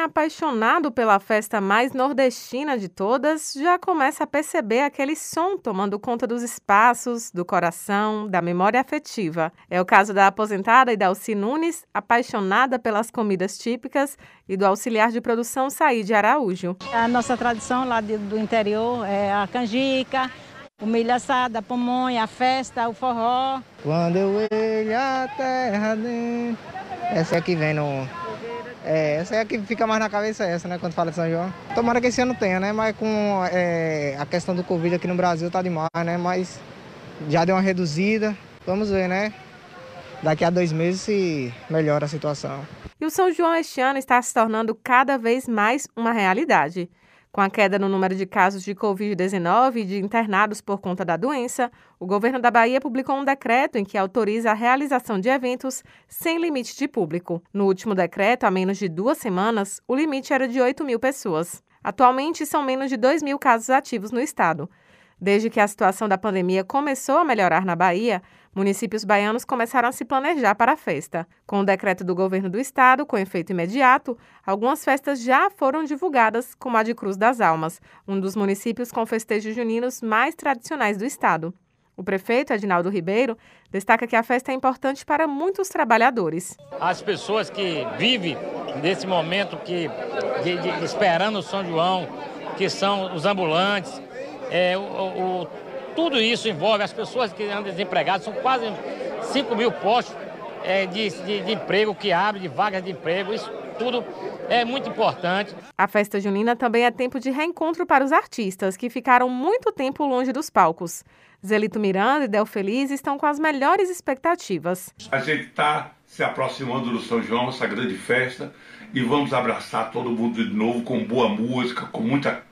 é apaixonado pela festa mais nordestina de todas já começa a perceber aquele som tomando conta dos espaços, do coração, da memória afetiva. É o caso da aposentada Idalci Nunes, apaixonada pelas comidas típicas, e do auxiliar de produção Saíde Araújo. A nossa tradição lá do interior é a canjica, o milho assado, a pamonha, a festa, o forró. Quando eu vejo a terra dentro... Essa é que vem no, é, essa é a que fica mais na cabeça, essa, né, quando fala de São João. Tomara que esse ano tenha, né, mas com é, a questão do Covid aqui no Brasil tá demais, né, mas já deu uma reduzida. Vamos ver, né, daqui a dois meses se melhora a situação. E o São João este ano está se tornando cada vez mais uma realidade. Com a queda no número de casos de Covid-19 e de internados por conta da doença, o governo da Bahia publicou um decreto em que autoriza a realização de eventos sem limite de público. No último decreto, há menos de duas semanas, o limite era de 8 mil pessoas. Atualmente, são menos de 2 mil casos ativos no estado. Desde que a situação da pandemia começou a melhorar na Bahia, municípios baianos começaram a se planejar para a festa. Com o decreto do governo do estado, com efeito imediato, algumas festas já foram divulgadas, como a de Cruz das Almas, um dos municípios com festejos juninos mais tradicionais do estado. O prefeito, Edinaldo Ribeiro, destaca que a festa é importante para muitos trabalhadores. As pessoas que vivem nesse momento que, de, de, esperando o São João, que são os ambulantes, é, o, o, tudo isso envolve as pessoas que andam desempregadas, são quase 5 mil postos é, de, de, de emprego que abrem, de vagas de emprego, isso tudo é muito importante. A festa junina também é tempo de reencontro para os artistas que ficaram muito tempo longe dos palcos. Zelito Miranda e Del Feliz estão com as melhores expectativas. A gente está se aproximando do São João, essa grande festa, e vamos abraçar todo mundo de novo com boa música, com muita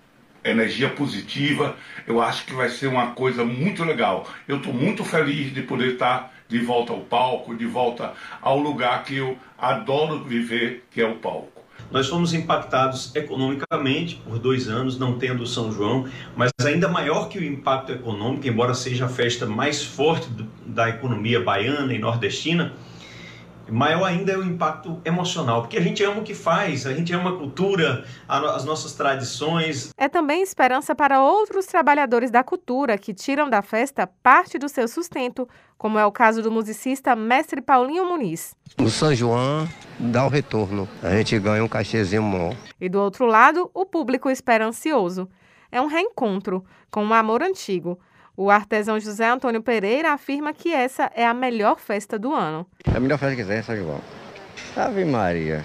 energia positiva. Eu acho que vai ser uma coisa muito legal. Eu estou muito feliz de poder estar de volta ao palco, de volta ao lugar que eu adoro viver, que é o palco. Nós fomos impactados economicamente por dois anos, não tendo São João, mas ainda maior que o impacto econômico, embora seja a festa mais forte da economia baiana e nordestina, maior ainda é o impacto emocional, porque a gente ama o que faz, a gente ama a cultura, as nossas tradições. É também esperança para outros trabalhadores da cultura que tiram da festa parte do seu sustento, como é o caso do musicista mestre Paulinho Muniz. O São João dá o retorno, a gente ganha um cachezinho bom. E do outro lado, o público esperancioso. É um reencontro com um amor antigo o artesão José Antônio Pereira afirma que essa é a melhor festa do ano. É a melhor festa que tem, São João. Ave Maria.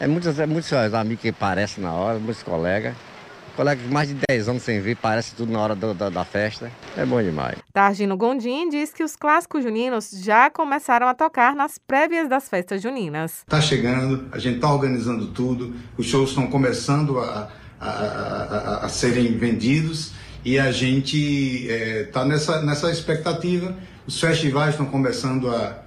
É muitos, é muitos amigos que parecem na hora, muitos colegas. Colegas de mais de 10 anos sem ver, parece tudo na hora do, da, da, festa. É bom demais. Targino Gondim diz que os clássicos juninos já começaram a tocar nas prévias das festas juninas. Está chegando, a gente está organizando tudo, os shows estão começando a, a, a, a serem vendidos e a gente está é, nessa, nessa expectativa. Os festivais estão começando a,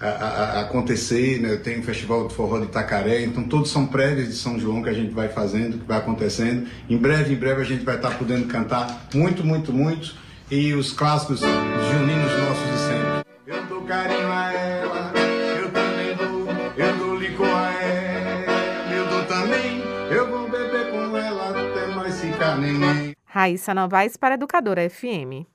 a, a acontecer, né? tem o Festival do Forró de Itacaré, então todos são prévias de São João que a gente vai fazendo, que vai acontecendo. Em breve, em breve a gente vai estar tá podendo cantar muito, muito, muito, e os clássicos juninos nossos de sempre. Eu dou carinho a ela, eu também dou, eu dou licor a ela, eu dou também, eu vou beber com ela até mais ficar neném. Raíssa Novaes para Educadora FM.